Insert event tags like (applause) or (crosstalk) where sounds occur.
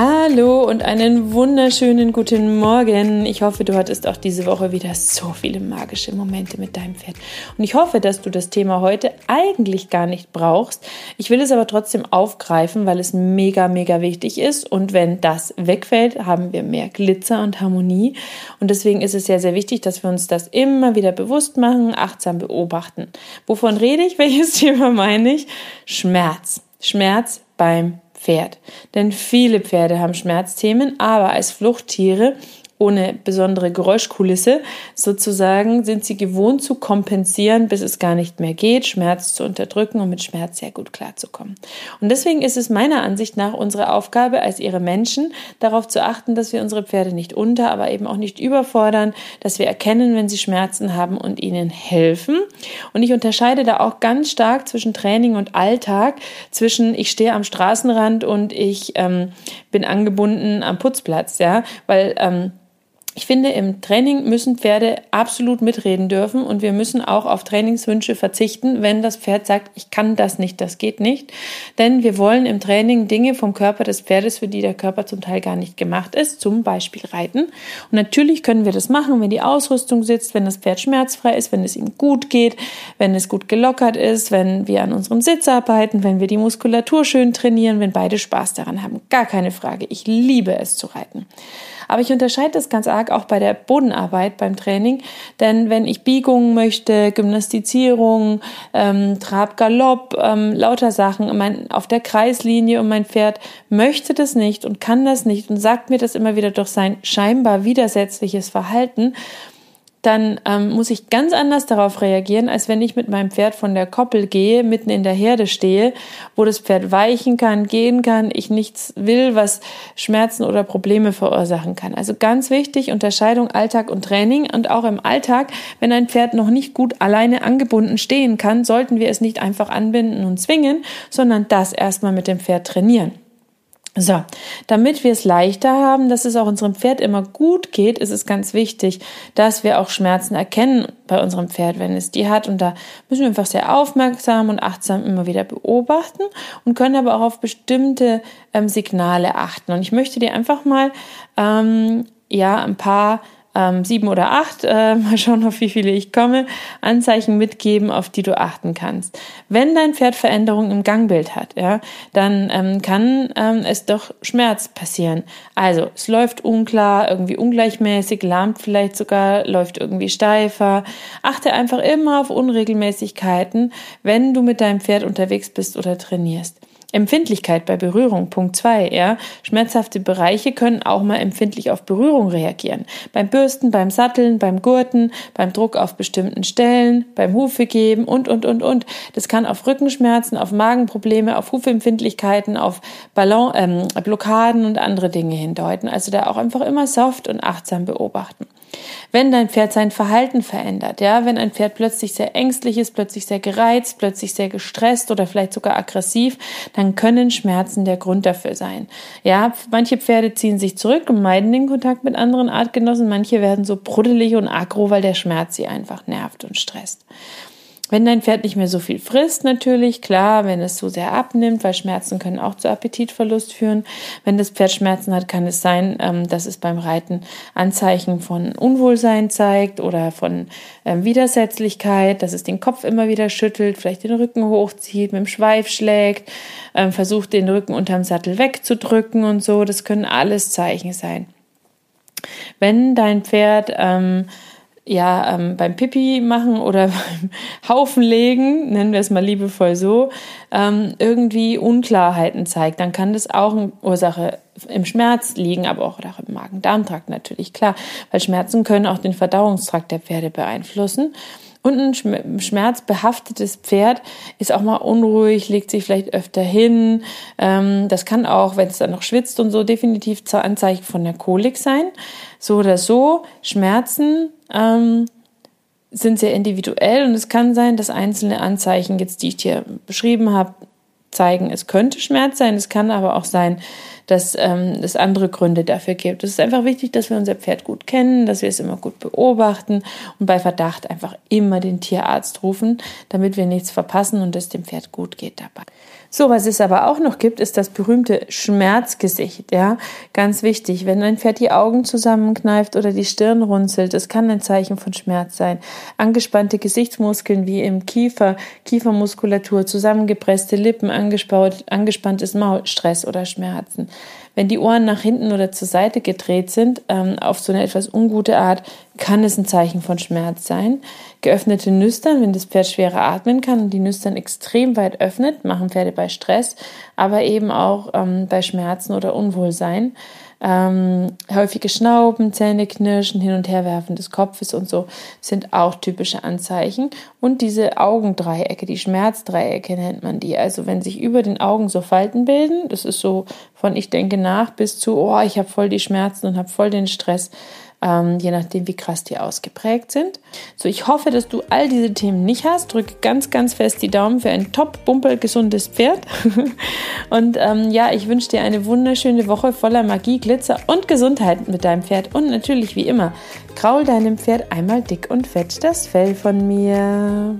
Hallo und einen wunderschönen guten Morgen. Ich hoffe, du hattest auch diese Woche wieder so viele magische Momente mit deinem Pferd. Und ich hoffe, dass du das Thema heute eigentlich gar nicht brauchst. Ich will es aber trotzdem aufgreifen, weil es mega, mega wichtig ist. Und wenn das wegfällt, haben wir mehr Glitzer und Harmonie. Und deswegen ist es sehr, sehr wichtig, dass wir uns das immer wieder bewusst machen, achtsam beobachten. Wovon rede ich? (laughs) Welches Thema meine ich? Schmerz. Schmerz beim Pferd. Denn viele Pferde haben Schmerzthemen, aber als Fluchttiere ohne besondere Geräuschkulisse sozusagen sind sie gewohnt zu kompensieren, bis es gar nicht mehr geht, Schmerz zu unterdrücken und mit Schmerz sehr gut klarzukommen. Und deswegen ist es meiner Ansicht nach unsere Aufgabe als ihre Menschen, darauf zu achten, dass wir unsere Pferde nicht unter, aber eben auch nicht überfordern, dass wir erkennen, wenn sie Schmerzen haben und ihnen helfen. Und ich unterscheide da auch ganz stark zwischen Training und Alltag, zwischen ich stehe am Straßenrand und ich ähm, bin angebunden am Putzplatz, ja, weil ähm, ich finde, im Training müssen Pferde absolut mitreden dürfen und wir müssen auch auf Trainingswünsche verzichten, wenn das Pferd sagt, ich kann das nicht, das geht nicht. Denn wir wollen im Training Dinge vom Körper des Pferdes, für die der Körper zum Teil gar nicht gemacht ist, zum Beispiel Reiten. Und natürlich können wir das machen, wenn die Ausrüstung sitzt, wenn das Pferd schmerzfrei ist, wenn es ihm gut geht, wenn es gut gelockert ist, wenn wir an unserem Sitz arbeiten, wenn wir die Muskulatur schön trainieren, wenn beide Spaß daran haben. Gar keine Frage. Ich liebe es zu reiten. Aber ich unterscheide das ganz arg auch bei der Bodenarbeit beim Training, denn wenn ich Biegungen möchte, Gymnastizierung, ähm, Trab, Galopp, ähm, lauter Sachen mein, auf der Kreislinie und mein Pferd möchte das nicht und kann das nicht und sagt mir das immer wieder durch sein scheinbar widersetzliches Verhalten, dann ähm, muss ich ganz anders darauf reagieren, als wenn ich mit meinem Pferd von der Koppel gehe, mitten in der Herde stehe, wo das Pferd weichen kann, gehen kann, ich nichts will, was Schmerzen oder Probleme verursachen kann. Also ganz wichtig, Unterscheidung Alltag und Training und auch im Alltag, wenn ein Pferd noch nicht gut alleine angebunden stehen kann, sollten wir es nicht einfach anbinden und zwingen, sondern das erstmal mit dem Pferd trainieren. So, damit wir es leichter haben, dass es auch unserem Pferd immer gut geht, ist es ganz wichtig, dass wir auch Schmerzen erkennen bei unserem Pferd, wenn es die hat. Und da müssen wir einfach sehr aufmerksam und achtsam immer wieder beobachten und können aber auch auf bestimmte ähm, Signale achten. Und ich möchte dir einfach mal ähm, ja ein paar ähm, sieben oder acht, äh, (laughs) mal schauen, auf wie viele ich komme, Anzeichen mitgeben, auf die du achten kannst. Wenn dein Pferd Veränderungen im Gangbild hat, ja, dann ähm, kann ähm, es doch Schmerz passieren. Also es läuft unklar, irgendwie ungleichmäßig, lahmt vielleicht sogar, läuft irgendwie steifer. Achte einfach immer auf Unregelmäßigkeiten, wenn du mit deinem Pferd unterwegs bist oder trainierst. Empfindlichkeit bei Berührung, Punkt zwei, ja. Schmerzhafte Bereiche können auch mal empfindlich auf Berührung reagieren. Beim Bürsten, beim Satteln, beim Gurten, beim Druck auf bestimmten Stellen, beim Hufe geben und, und, und, und. Das kann auf Rückenschmerzen, auf Magenprobleme, auf Hufempfindlichkeiten, auf Ballon, ähm, Blockaden und andere Dinge hindeuten. Also da auch einfach immer soft und achtsam beobachten. Wenn dein Pferd sein Verhalten verändert, ja, wenn ein Pferd plötzlich sehr ängstlich ist, plötzlich sehr gereizt, plötzlich sehr gestresst oder vielleicht sogar aggressiv, dann können Schmerzen der Grund dafür sein. Ja, manche Pferde ziehen sich zurück und meiden den Kontakt mit anderen Artgenossen, manche werden so bruddelig und aggro, weil der Schmerz sie einfach nervt und stresst. Wenn dein Pferd nicht mehr so viel frisst, natürlich, klar, wenn es so sehr abnimmt, weil Schmerzen können auch zu Appetitverlust führen. Wenn das Pferd Schmerzen hat, kann es sein, ähm, dass es beim Reiten Anzeichen von Unwohlsein zeigt oder von ähm, Widersetzlichkeit, dass es den Kopf immer wieder schüttelt, vielleicht den Rücken hochzieht, mit dem Schweif schlägt, ähm, versucht den Rücken unterm Sattel wegzudrücken und so. Das können alles Zeichen sein. Wenn dein Pferd ähm, ja, ähm, beim Pipi machen oder (laughs) beim Haufen legen, nennen wir es mal liebevoll so, ähm, irgendwie Unklarheiten zeigt, dann kann das auch eine Ursache im Schmerz liegen, aber auch im Magen-Darm-Trakt natürlich, klar, weil Schmerzen können auch den Verdauungstrakt der Pferde beeinflussen. Und ein schmerzbehaftetes Pferd ist auch mal unruhig, legt sich vielleicht öfter hin. Ähm, das kann auch, wenn es dann noch schwitzt und so, definitiv Anzeichen von der Kolik sein. So oder so, Schmerzen ähm, sind sehr individuell und es kann sein, dass einzelne Anzeichen, jetzt die ich dir beschrieben habe, zeigen, es könnte Schmerz sein, es kann aber auch sein, dass ähm, es andere Gründe dafür gibt. Es ist einfach wichtig, dass wir unser Pferd gut kennen, dass wir es immer gut beobachten und bei Verdacht einfach immer den Tierarzt rufen, damit wir nichts verpassen und es dem Pferd gut geht dabei. So, was es aber auch noch gibt, ist das berühmte Schmerzgesicht. Ja, ganz wichtig. Wenn ein Pferd die Augen zusammenkneift oder die Stirn runzelt, das kann ein Zeichen von Schmerz sein. Angespannte Gesichtsmuskeln wie im Kiefer, Kiefermuskulatur, zusammengepresste Lippen, angespanntes Maul, Stress oder Schmerzen. Wenn die Ohren nach hinten oder zur Seite gedreht sind, ähm, auf so eine etwas ungute Art, kann es ein Zeichen von Schmerz sein. Geöffnete Nüstern, wenn das Pferd schwerer atmen kann und die Nüstern extrem weit öffnet, machen Pferde bei Stress, aber eben auch ähm, bei Schmerzen oder Unwohlsein. Ähm, häufige Schnauben, Zähne knirschen, Hin- und Herwerfen des Kopfes und so sind auch typische Anzeichen. Und diese Augendreiecke, die Schmerzdreiecke nennt man die. Also wenn sich über den Augen so Falten bilden, das ist so von ich denke nach bis zu, oh, ich habe voll die Schmerzen und habe voll den Stress ähm, je nachdem, wie krass die ausgeprägt sind. So, ich hoffe, dass du all diese Themen nicht hast. Drücke ganz, ganz fest die Daumen für ein top, bumpel, gesundes Pferd. (laughs) und ähm, ja, ich wünsche dir eine wunderschöne Woche voller Magie, Glitzer und Gesundheit mit deinem Pferd. Und natürlich, wie immer, kraul deinem Pferd einmal dick und fett das Fell von mir.